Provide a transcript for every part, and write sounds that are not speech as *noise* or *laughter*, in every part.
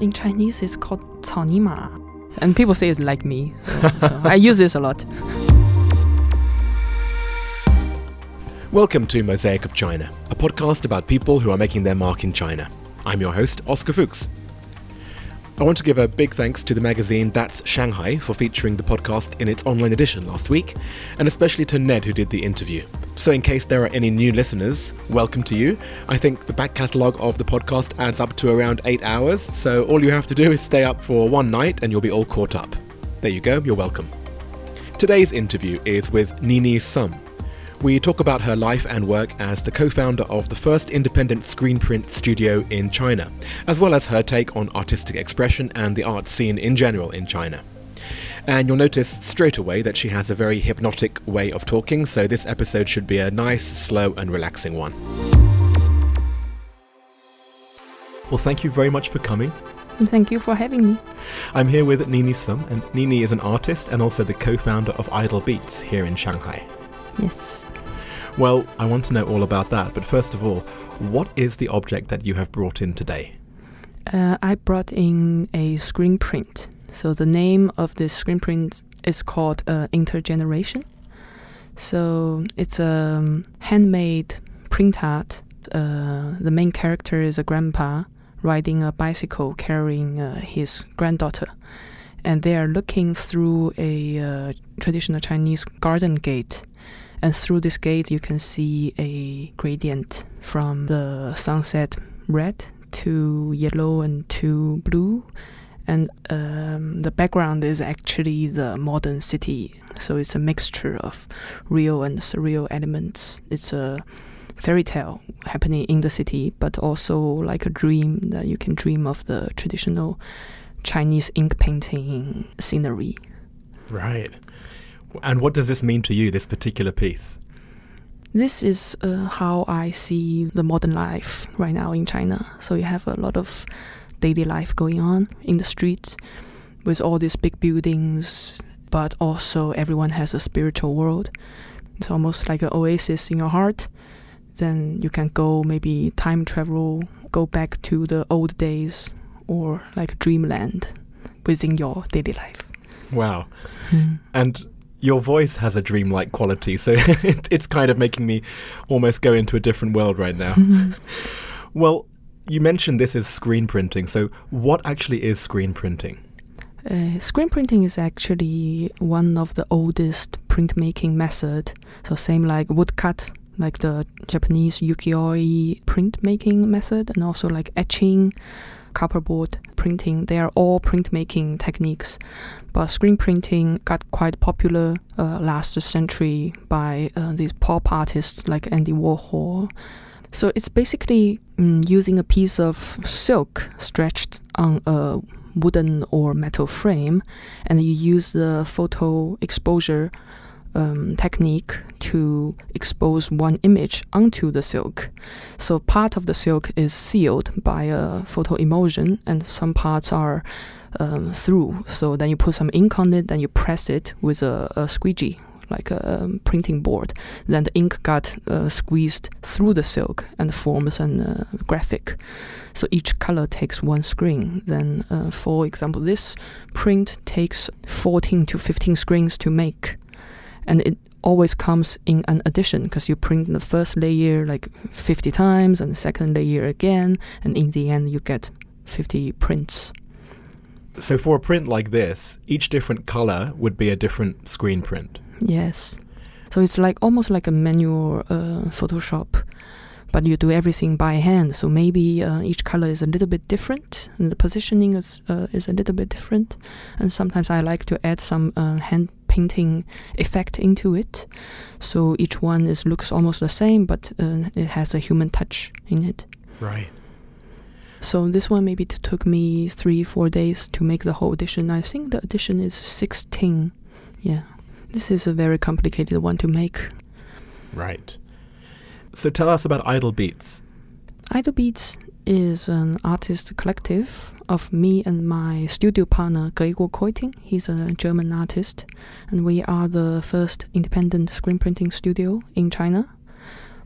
In Chinese, it's called 草泥马. And people say it's like me. So, so I use this a lot. Welcome to Mosaic of China, a podcast about people who are making their mark in China. I'm your host, Oscar Fuchs. I want to give a big thanks to the magazine That's Shanghai for featuring the podcast in its online edition last week, and especially to Ned who did the interview. So, in case there are any new listeners, welcome to you. I think the back catalogue of the podcast adds up to around eight hours, so all you have to do is stay up for one night and you'll be all caught up. There you go, you're welcome. Today's interview is with Nini Sum. We talk about her life and work as the co founder of the first independent screen print studio in China, as well as her take on artistic expression and the art scene in general in China. And you'll notice straight away that she has a very hypnotic way of talking, so this episode should be a nice, slow, and relaxing one. Well, thank you very much for coming. Thank you for having me. I'm here with Nini Sum, and Nini is an artist and also the co founder of Idle Beats here in Shanghai. Yes. Well, I want to know all about that, but first of all, what is the object that you have brought in today? Uh, I brought in a screen print. So the name of this screen print is called uh, Intergeneration. So it's a um, handmade print art. Uh, the main character is a grandpa riding a bicycle carrying uh, his granddaughter. And they are looking through a uh, traditional Chinese garden gate and through this gate, you can see a gradient from the sunset red to yellow and to blue. And um, the background is actually the modern city. So it's a mixture of real and surreal elements. It's a fairy tale happening in the city, but also like a dream that you can dream of the traditional Chinese ink painting scenery. Right. And what does this mean to you, this particular piece? This is uh, how I see the modern life right now in China. So you have a lot of daily life going on in the streets with all these big buildings, but also everyone has a spiritual world. It's almost like an oasis in your heart. Then you can go maybe time travel, go back to the old days, or like dreamland within your daily life. Wow. Hmm. And your voice has a dreamlike quality, so *laughs* it's kind of making me almost go into a different world right now. well, you mentioned this is screen printing, so what actually is screen printing? Uh, screen printing is actually one of the oldest printmaking method. So same like woodcut, like the Japanese ukiyo-e printmaking method, and also like etching, copperboard printing. They are all printmaking techniques. But screen printing got quite popular uh, last century by uh, these pop artists like Andy Warhol. So it's basically um, using a piece of silk stretched on a wooden or metal frame, and you use the photo exposure um, technique to expose one image onto the silk. So part of the silk is sealed by a photo emulsion, and some parts are um, through. So then you put some ink on it, then you press it with a, a squeegee, like a um, printing board. Then the ink got uh, squeezed through the silk and forms an uh, graphic. So each color takes one screen. Then, uh, for example, this print takes 14 to 15 screens to make. And it always comes in an addition because you print the first layer like 50 times and the second layer again. And in the end, you get 50 prints. So for a print like this, each different color would be a different screen print. Yes. So it's like almost like a manual uh, Photoshop, but you do everything by hand. So maybe uh, each color is a little bit different, and the positioning is uh, is a little bit different. And sometimes I like to add some uh, hand painting effect into it, so each one is looks almost the same, but uh, it has a human touch in it. Right. So this one maybe took me three, four days to make the whole edition. I think the edition is 16. Yeah. This is a very complicated one to make. Right. So tell us about Idle Beats. Idle Beats is an artist collective of me and my studio partner Gregor Koerting. He's a German artist, and we are the first independent screen printing studio in China.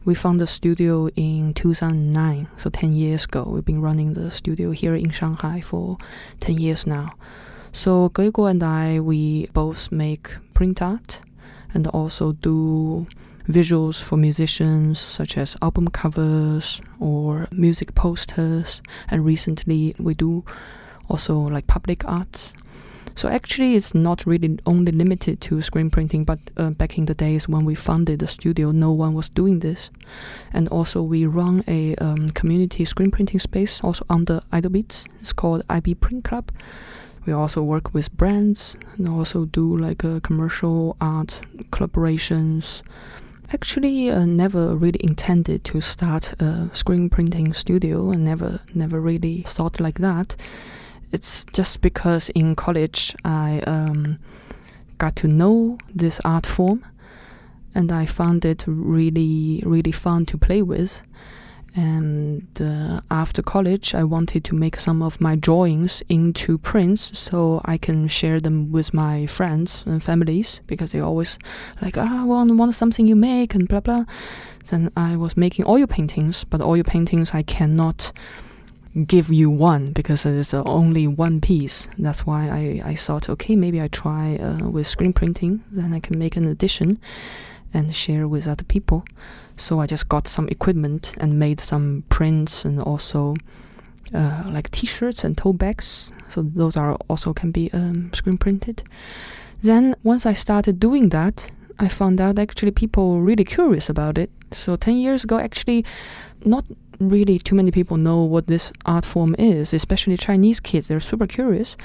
We found the studio in 2009, so 10 years ago. We've been running the studio here in Shanghai for 10 years now. So Geiguo and I, we both make print art and also do visuals for musicians such as album covers or music posters. And recently we do also like public arts. So actually it's not really only limited to screen printing but uh, back in the days when we founded the studio no one was doing this. And also we run a um, community screen printing space also under idlebeats it's called ib print club we also work with brands and also do like uh, commercial art collaborations. Actually uh, never really intended to start a screen printing studio and never never really thought like that. It's just because in college i um, got to know this art form and i found it really really fun to play with and uh, after college i wanted to make some of my drawings into prints so i can share them with my friends and families because they always like ah oh, want, want something you make and blah blah. Then i was making oil paintings but oil paintings i cannot give you one because it's only one piece. That's why I, I thought okay maybe i try uh, with screen printing then i can make an edition and share with other people so I just got some equipment and made some prints and also uh, like T-shirts and tote bags. So those are also can be um, screen printed. Then once I started doing that, I found out actually people were really curious about it. So ten years ago, actually, not really too many people know what this art form is, especially Chinese kids. They're super curious.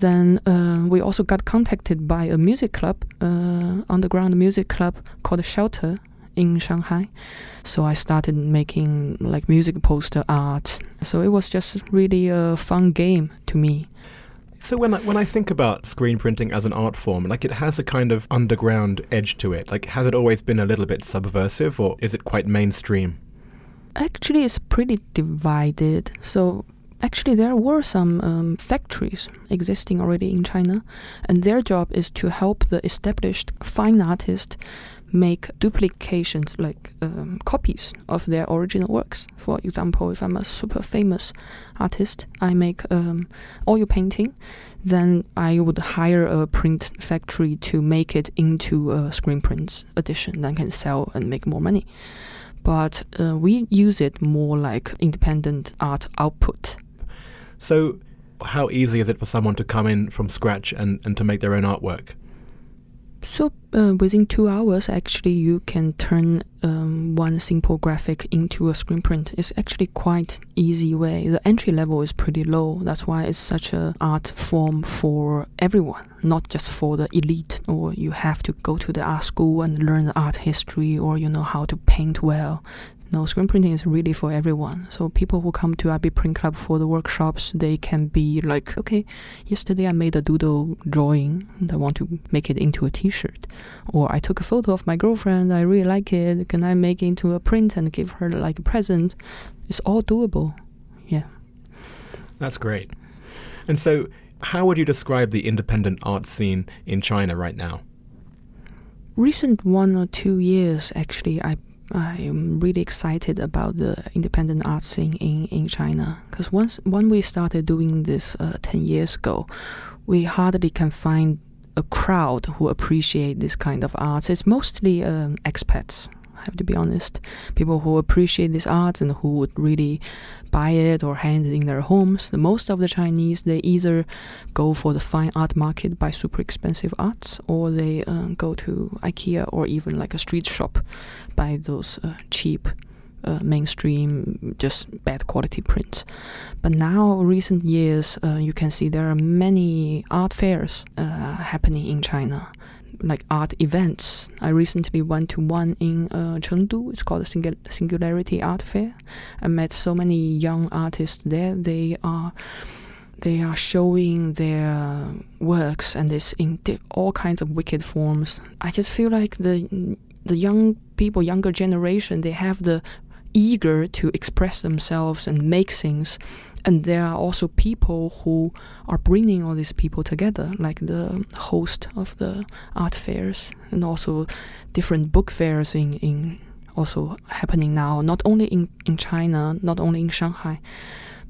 Then uh, we also got contacted by a music club, uh, underground music club called Shelter in Shanghai. So I started making like music poster art. So it was just really a fun game to me. So when I, when I think about screen printing as an art form, like it has a kind of underground edge to it. Like has it always been a little bit subversive or is it quite mainstream? Actually, it's pretty divided. So actually there were some um, factories existing already in China, and their job is to help the established fine artist make duplications like um, copies of their original works. For example, if I'm a super famous artist, I make um, oil painting, then I would hire a print factory to make it into a screen print edition that can sell and make more money. But uh, we use it more like independent art output. So, how easy is it for someone to come in from scratch and, and to make their own artwork? So uh, within two hours, actually, you can turn um, one simple graphic into a screen print. It's actually quite easy way. The entry level is pretty low. That's why it's such a art form for everyone, not just for the elite. Or you have to go to the art school and learn the art history, or you know how to paint well. No, screen printing is really for everyone. So people who come to IB Print Club for the workshops, they can be like, okay, yesterday I made a doodle drawing and I want to make it into a T-shirt, or I took a photo of my girlfriend, I really like it. Can I make it into a print and give her like a present? It's all doable. Yeah. That's great. And so, how would you describe the independent art scene in China right now? Recent one or two years, actually, I I'm really excited about the independent art scene in, in China because once when we started doing this uh, 10 years ago, we hardly can find a crowd who appreciate this kind of art. It's mostly um, expats have to be honest. People who appreciate this art and who would really buy it or hand it in their homes. The most of the Chinese, they either go for the fine art market, buy super expensive arts, or they uh, go to IKEA or even like a street shop, buy those uh, cheap uh, mainstream, just bad quality prints. But now, recent years, uh, you can see there are many art fairs uh, happening in China like art events. I recently went to one in uh, Chengdu. It's called the Singularity Art Fair. I met so many young artists there. They are they are showing their works and this in all kinds of wicked forms. I just feel like the the young people, younger generation, they have the eager to express themselves and make things and there are also people who are bringing all these people together, like the host of the art fairs, and also different book fairs in, in also happening now, not only in, in China, not only in Shanghai,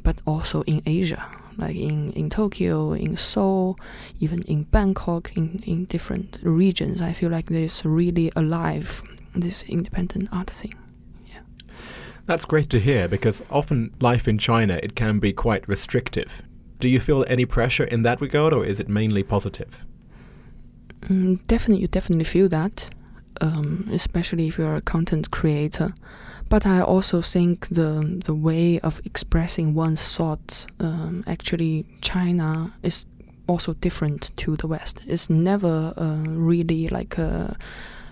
but also in Asia, like in, in Tokyo, in Seoul, even in Bangkok, in, in different regions. I feel like there's really alive this independent art thing. That's great to hear because often life in China it can be quite restrictive. Do you feel any pressure in that regard, or is it mainly positive? Mm, definitely, you definitely feel that, um, especially if you're a content creator. But I also think the the way of expressing one's thoughts, um, actually, China is also different to the West. It's never uh, really like a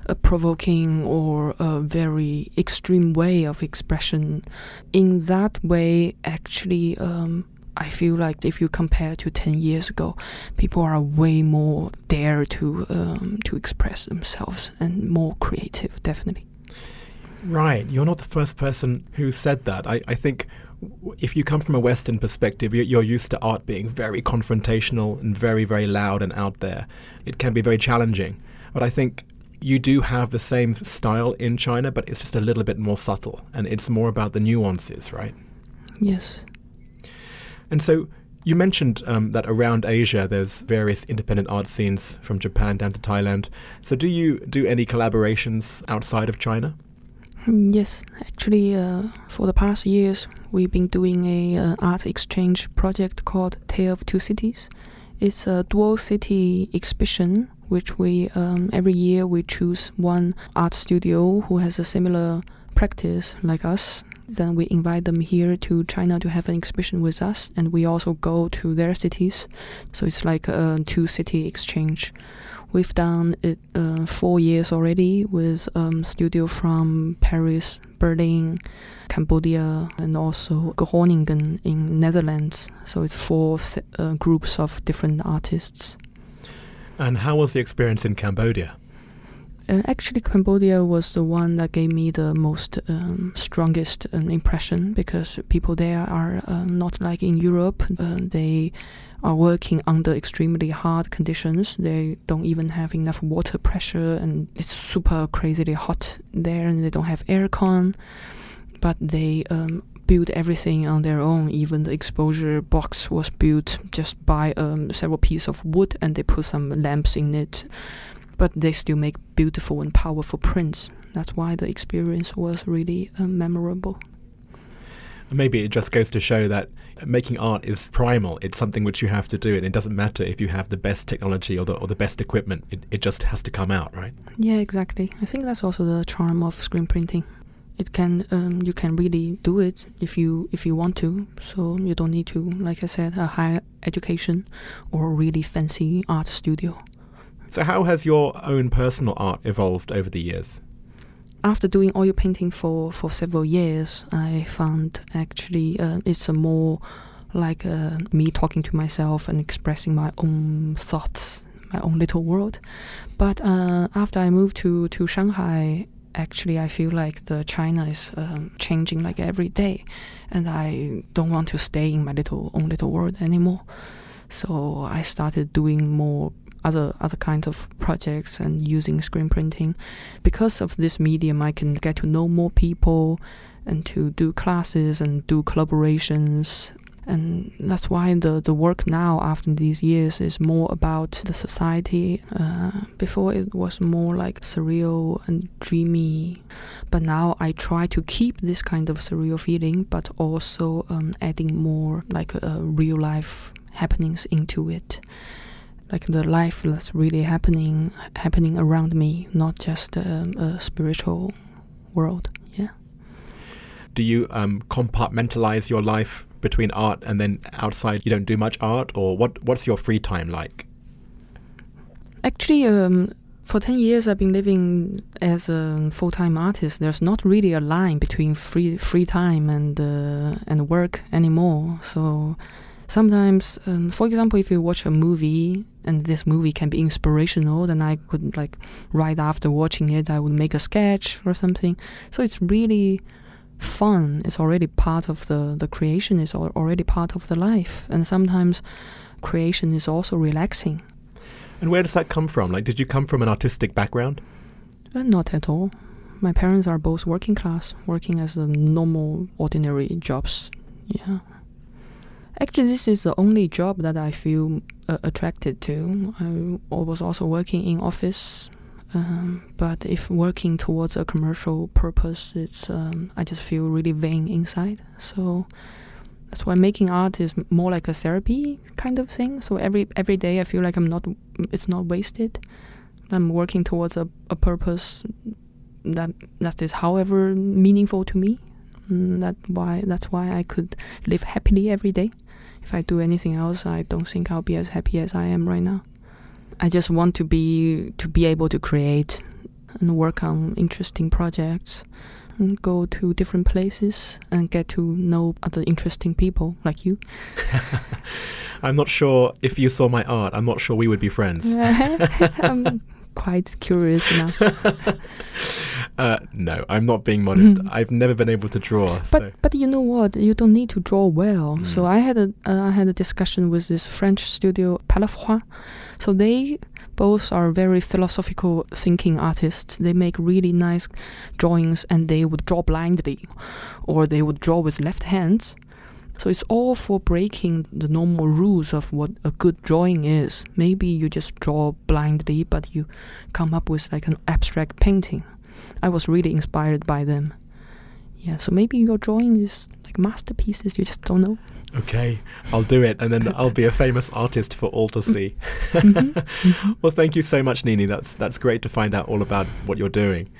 a provoking or a very extreme way of expression. In that way, actually, um, I feel like if you compare to 10 years ago, people are way more dare to um, to express themselves and more creative, definitely. Right. You're not the first person who said that. I, I think if you come from a Western perspective, you're used to art being very confrontational and very, very loud and out there. It can be very challenging. But I think you do have the same style in China, but it's just a little bit more subtle, and it's more about the nuances, right? Yes. And so you mentioned um, that around Asia there's various independent art scenes from Japan down to Thailand. So do you do any collaborations outside of China? Yes, actually, uh, for the past years we've been doing a uh, art exchange project called Tale of Two Cities. It's a dual city exhibition which we um, every year we choose one art studio who has a similar practice like us. Then we invite them here to China to have an exhibition with us, and we also go to their cities. So it's like a two city exchange. We've done it uh, four years already with um, studio from Paris, Berlin, Cambodia, and also Groningen in Netherlands. So it's four uh, groups of different artists. And how was the experience in Cambodia? Uh, actually, Cambodia was the one that gave me the most um, strongest um, impression because people there are uh, not like in Europe. Uh, they are working under extremely hard conditions. They don't even have enough water pressure, and it's super crazily hot there, and they don't have aircon. But they um, build everything on their own. Even the exposure box was built just by um, several pieces of wood, and they put some lamps in it. But they still make beautiful and powerful prints. That's why the experience was really uh, memorable. Maybe it just goes to show that making art is primal. It's something which you have to do, and it doesn't matter if you have the best technology or the, or the best equipment. It, it just has to come out, right? Yeah, exactly. I think that's also the charm of screen printing it can um, you can really do it if you if you want to. So you don't need to like i said a higher education or a really fancy art studio. So how has your own personal art evolved over the years? After doing oil painting for for several years i found actually uh, it's a more like uh, me talking to myself and expressing my own thoughts my own little world. But uh, after i moved to to shanghai actually I feel like the China is um, changing like every day, and I don't want to stay in my little own little world anymore. So I started doing more other other kinds of projects and using screen printing. Because of this medium, I can get to know more people and to do classes and do collaborations and that's why the, the work now after these years is more about the society. Uh, before it was more like surreal and dreamy. But now i try to keep this kind of surreal feeling but also um, adding more like uh, real life happenings into it. Like the life that's really happening happening around me not just um, a spiritual world. Yeah. Do you um, compartmentalize your life between art and then outside you don't do much art, or what? What's your free time like? Actually, um, for 10 years I've been living as a full-time artist. There's not really a line between free free time and uh, and work anymore. So sometimes, um, for example, if you watch a movie and this movie can be inspirational, then I could like right after watching it, I would make a sketch or something. So it's really fun is already part of the the creation is already part of the life and sometimes creation is also relaxing and where does that come from like did you come from an artistic background uh, not at all my parents are both working class, working as the normal, ordinary jobs. Yeah. Actually, this is the only job that I feel uh, attracted to. I was also working in office, um, but if working towards a commercial purpose, it's um, I just feel really vain inside. So that's why making art is more like a therapy kind of thing. So every every day I feel like I'm not it's not wasted. I'm working towards a, a purpose that that is however meaningful to me. Mm, that why that's why I could live happily every day. If I do anything else, I don't think I'll be as happy as I am right now. I just want to be to be able to create and work on interesting projects and go to different places and get to know other interesting people like you. *laughs* I'm not sure if you saw my art. I'm not sure we would be friends. *laughs* I'm quite curious now. *laughs* uh, no, I'm not being modest. Mm. I've never been able to draw. But so. but you know what? You don't need to draw well. Mm. So I had a uh, I had a discussion with this French studio Palefroi. So they both are very philosophical thinking artists. They make really nice drawings and they would draw blindly or they would draw with left hands. So it's all for breaking the normal rules of what a good drawing is. Maybe you just draw blindly, but you come up with like an abstract painting. I was really inspired by them. Yeah, so maybe your drawing is like masterpieces, you just don't know. Okay, I'll do it, and then I'll be a famous artist for all to see. Mm-hmm. Mm-hmm. *laughs* well, thank you so much, Nini. That's that's great to find out all about what you're doing.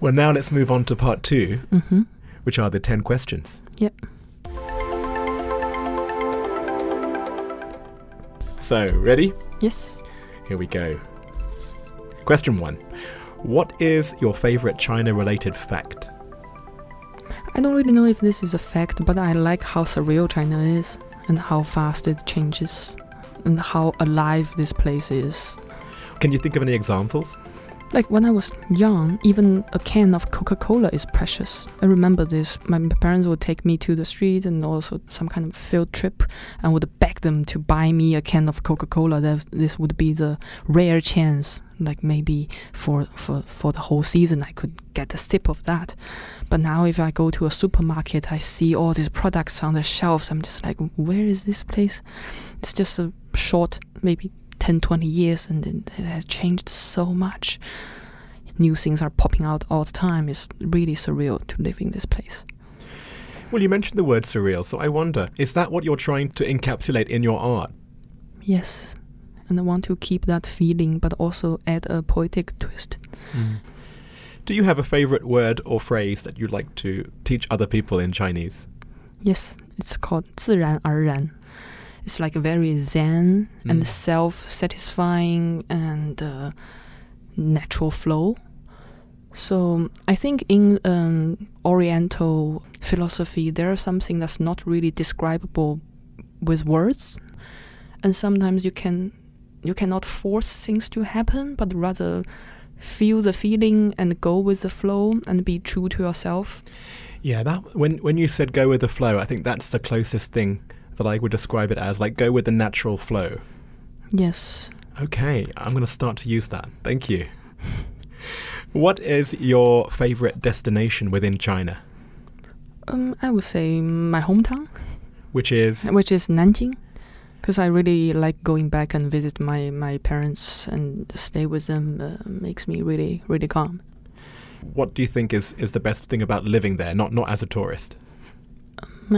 Well, now let's move on to part 2 mm-hmm. which are the ten questions. Yep. So, ready? Yes. Here we go. Question one What is your favorite China related fact? I don't really know if this is a fact, but I like how surreal China is and how fast it changes and how alive this place is. Can you think of any examples? Like when I was young, even a can of Coca Cola is precious. I remember this. My parents would take me to the street and also some kind of field trip and would beg them to buy me a can of Coca Cola. This would be the rare chance. Like maybe for, for, for the whole season, I could get a sip of that. But now, if I go to a supermarket, I see all these products on the shelves. I'm just like, where is this place? It's just a short, maybe 10, 20 years, and it has changed so much. New things are popping out all the time. It's really surreal to live in this place. Well, you mentioned the word surreal, so I wonder is that what you're trying to encapsulate in your art? Yes, and I want to keep that feeling, but also add a poetic twist. Mm. Do you have a favorite word or phrase that you'd like to teach other people in Chinese? Yes, it's called 自然而然. it's like a very zen mm. and self-satisfying and uh, natural flow. So I think in um, Oriental philosophy, there is something that's not really describable with words, and sometimes you can you cannot force things to happen, but rather feel the feeling and go with the flow and be true to yourself. Yeah, that when when you said go with the flow, I think that's the closest thing that I would describe it as, like go with the natural flow. Yes. Okay, I'm going to start to use that. Thank you. *laughs* what is your favorite destination within China? Um, I would say my hometown. Which is? Which is Nanjing because I really like going back and visit my, my parents and stay with them uh, makes me really really calm. What do you think is, is the best thing about living there, not not as a tourist?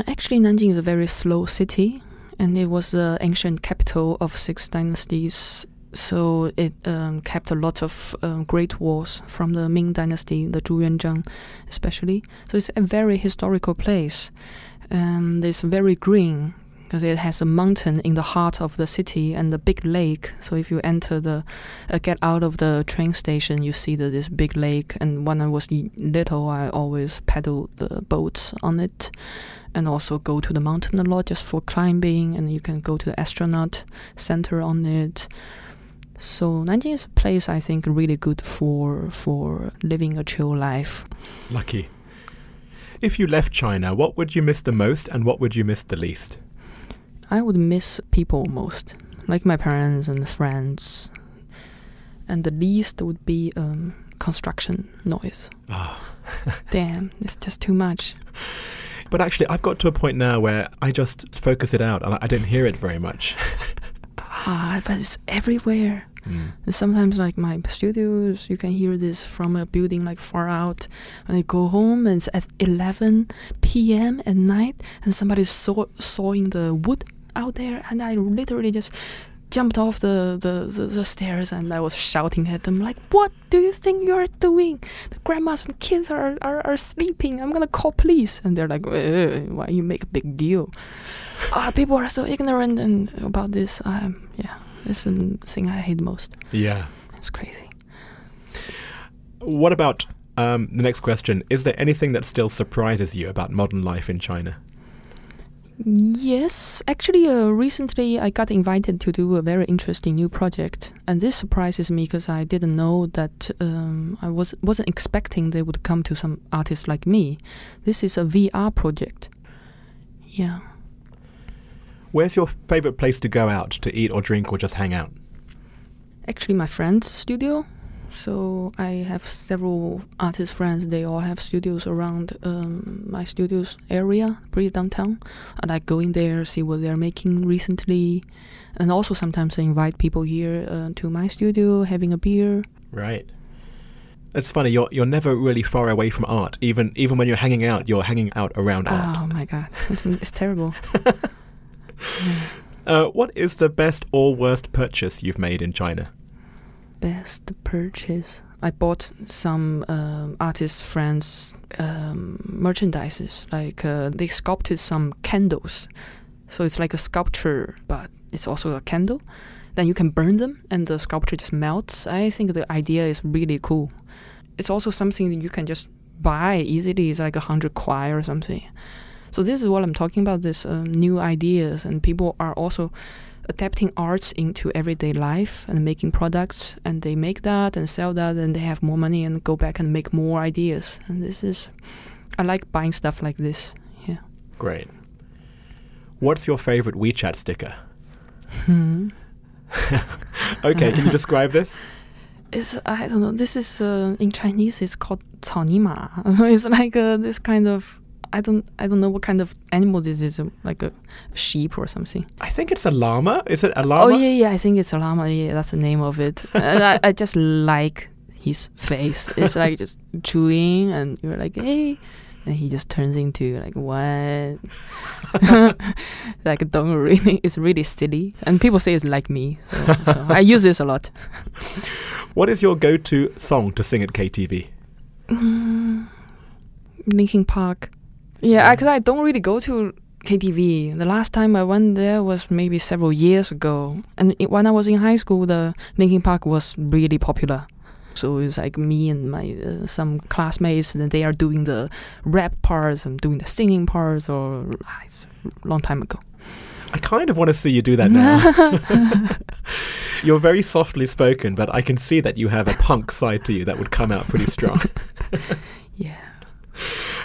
Actually, Nanjing is a very slow city, and it was the ancient capital of six dynasties. So it um, kept a lot of um, great wars from the Ming Dynasty, the Zhu Yuanzhang, especially. So it's a very historical place. Um, it's very green because it has a mountain in the heart of the city and the big lake. So if you enter the, uh, get out of the train station, you see the, this big lake. And when I was little, I always paddled the boats on it, and also go to the mountain a lot just for climbing. And you can go to the astronaut center on it. So Nanjing is a place I think really good for for living a chill life. Lucky. If you left China, what would you miss the most and what would you miss the least? I would miss people most, like my parents and friends. And the least would be um, construction noise. Ah. *laughs* Damn, it's just too much. But actually, I've got to a point now where I just focus it out and I don't hear it very much. *laughs* Ah, but it's everywhere. Mm. Sometimes, like my studios, you can hear this from a building like far out. And I go home and it's at 11 p.m. at night, and somebody's saw, sawing the wood out there, and I literally just jumped off the, the, the, the stairs and I was shouting at them like, "What do you think you're doing? The grandmas and kids are, are, are sleeping. I'm gonna call police." And they're like, "Eh, "Why you make a big deal?" *laughs* Ah, people are so ignorant and about this. Um, yeah, it's the thing I hate most. Yeah. It's crazy. What about um, the next question? Is there anything that still surprises you about modern life in China? Yes, actually, uh, recently I got invited to do a very interesting new project, and this surprises me because I didn't know that um, I was wasn't expecting they would come to some artists like me. This is a VR project. Yeah, Where's your favorite place to go out to eat or drink or just hang out? actually, my friend's studio. So I have several artist friends. They all have studios around um, my studio's area, pretty downtown. And I go in there, see what they're making recently, and also sometimes I invite people here uh, to my studio, having a beer. Right. It's funny. You're you're never really far away from art. Even even when you're hanging out, you're hanging out around art. Oh my god, it's, it's terrible. *laughs* Uh, what is the best or worst purchase you've made in China? Best purchase. I bought some um, artist friends' um, merchandises. Like uh, they sculpted some candles, so it's like a sculpture, but it's also a candle. Then you can burn them, and the sculpture just melts. I think the idea is really cool. It's also something that you can just buy easily. It's like a hundred kwai or something. So this is what I'm talking about. This um, new ideas, and people are also adapting arts into everyday life and making products and they make that and sell that and they have more money and go back and make more ideas and this is i like buying stuff like this yeah Great. What's your favorite WeChat sticker? hmm. *laughs* Okay, can you *laughs* describe this? it's i don't know this is uh, in chinese it's called 草泥马 *laughs* so it's like uh, this kind of i don't i don't know what kind of animal this is like a sheep or something I think it's a llama. Is it a llama? Oh yeah, yeah. I think it's a llama. Yeah, that's the name of it. *laughs* and I, I just like his face. It's like just chewing, and you're like, hey, and he just turns into like what? *laughs* like don't really. It's really silly, and people say it's like me. So, so I use this a lot. *laughs* What is your go-to song to sing at KTV? Mm, Linkin Park. Yeah, because I don't really go to KTV. The last time I went there was maybe several years ago, and it, when I was in high school, the Linkin Park was really popular. So it's like me and my uh, some classmates, and they are doing the rap parts, and doing the singing parts, or ah, it's a long time ago. I kind of want to see you do that now. *laughs* *laughs* You're very softly spoken, but I can see that you have a punk side to you that would come out pretty strong. *laughs* yeah.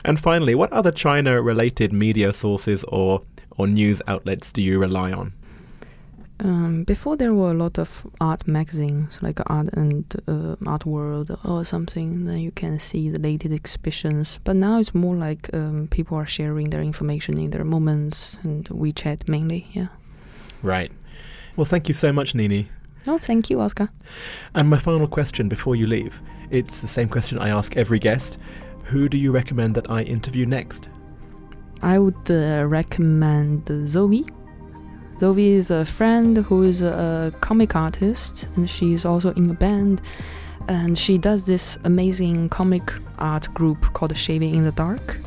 And finally, what other China-related media sources or or news outlets do you rely on? Um, before there were a lot of art magazines like Art and uh, Art World or something. Then you can see the latest exhibitions. But now it's more like um, people are sharing their information in their moments and WeChat mainly. Yeah. Right. Well, thank you so much, Nini. Oh, thank you, Oscar. And my final question before you leave. It's the same question I ask every guest. Who do you recommend that I interview next? I would uh, recommend Zoe. Zoe is a friend who is a comic artist, and she's also in a band. And she does this amazing comic art group called Shaving in the Dark.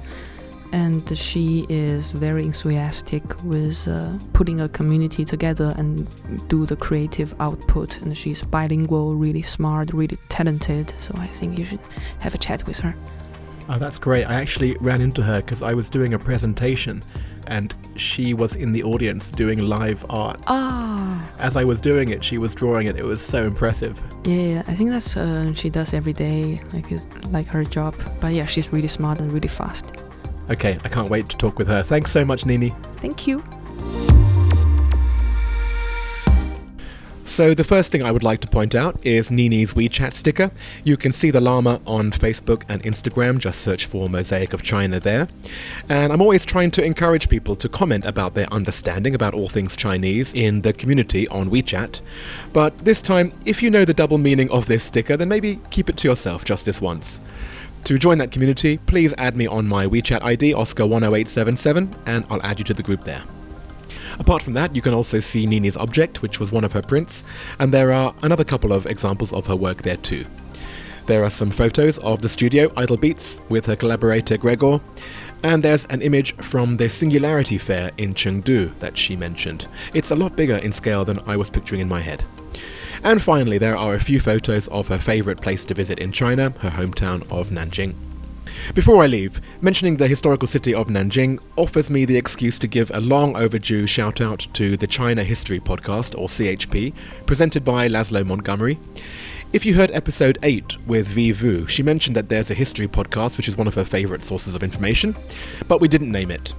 And she is very enthusiastic with uh, putting a community together and do the creative output. And she's bilingual, really smart, really talented. So I think you should have a chat with her. Oh, that's great. I actually ran into her because I was doing a presentation and she was in the audience doing live art. Ah, As I was doing it, she was drawing it. It was so impressive. Yeah, I think that's uh, she does every day, like it's like her job. But yeah, she's really smart and really fast. Okay, I can't wait to talk with her. Thanks so much, Nini. Thank you. So, the first thing I would like to point out is Nini's WeChat sticker. You can see the llama on Facebook and Instagram, just search for Mosaic of China there. And I'm always trying to encourage people to comment about their understanding about all things Chinese in the community on WeChat. But this time, if you know the double meaning of this sticker, then maybe keep it to yourself just this once. To join that community, please add me on my WeChat ID, Oscar10877, and I'll add you to the group there. Apart from that, you can also see Nini's object, which was one of her prints, and there are another couple of examples of her work there too. There are some photos of the studio Idle Beats with her collaborator Gregor, and there's an image from the Singularity Fair in Chengdu that she mentioned. It's a lot bigger in scale than I was picturing in my head. And finally, there are a few photos of her favourite place to visit in China, her hometown of Nanjing. Before I leave, mentioning the historical city of Nanjing offers me the excuse to give a long overdue shout out to the China History Podcast, or CHP, presented by Laszlo Montgomery. If you heard episode 8 with Vi Vu, she mentioned that there's a history podcast which is one of her favourite sources of information, but we didn't name it.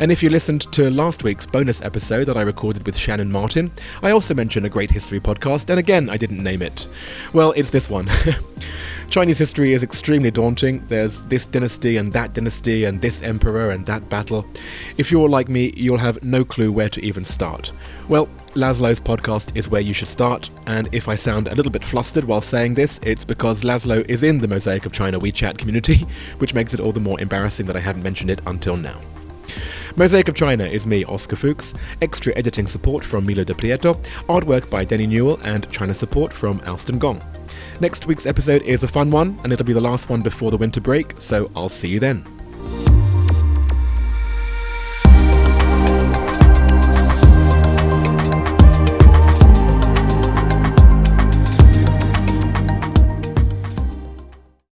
And if you listened to last week's bonus episode that I recorded with Shannon Martin, I also mentioned a great history podcast, and again, I didn't name it. Well, it's this one. *laughs* Chinese history is extremely daunting. There's this dynasty and that dynasty and this emperor and that battle. If you're like me, you'll have no clue where to even start. Well, Laszlo's podcast is where you should start, and if I sound a little bit flustered while saying this, it's because Laszlo is in the Mosaic of China WeChat community, *laughs* which makes it all the more embarrassing that I hadn't mentioned it until now. Mosaic of China is me, Oscar Fuchs, extra editing support from Milo de Prieto, artwork by Denny Newell, and China support from Alston Gong. Next week's episode is a fun one, and it'll be the last one before the winter break, so I'll see you then.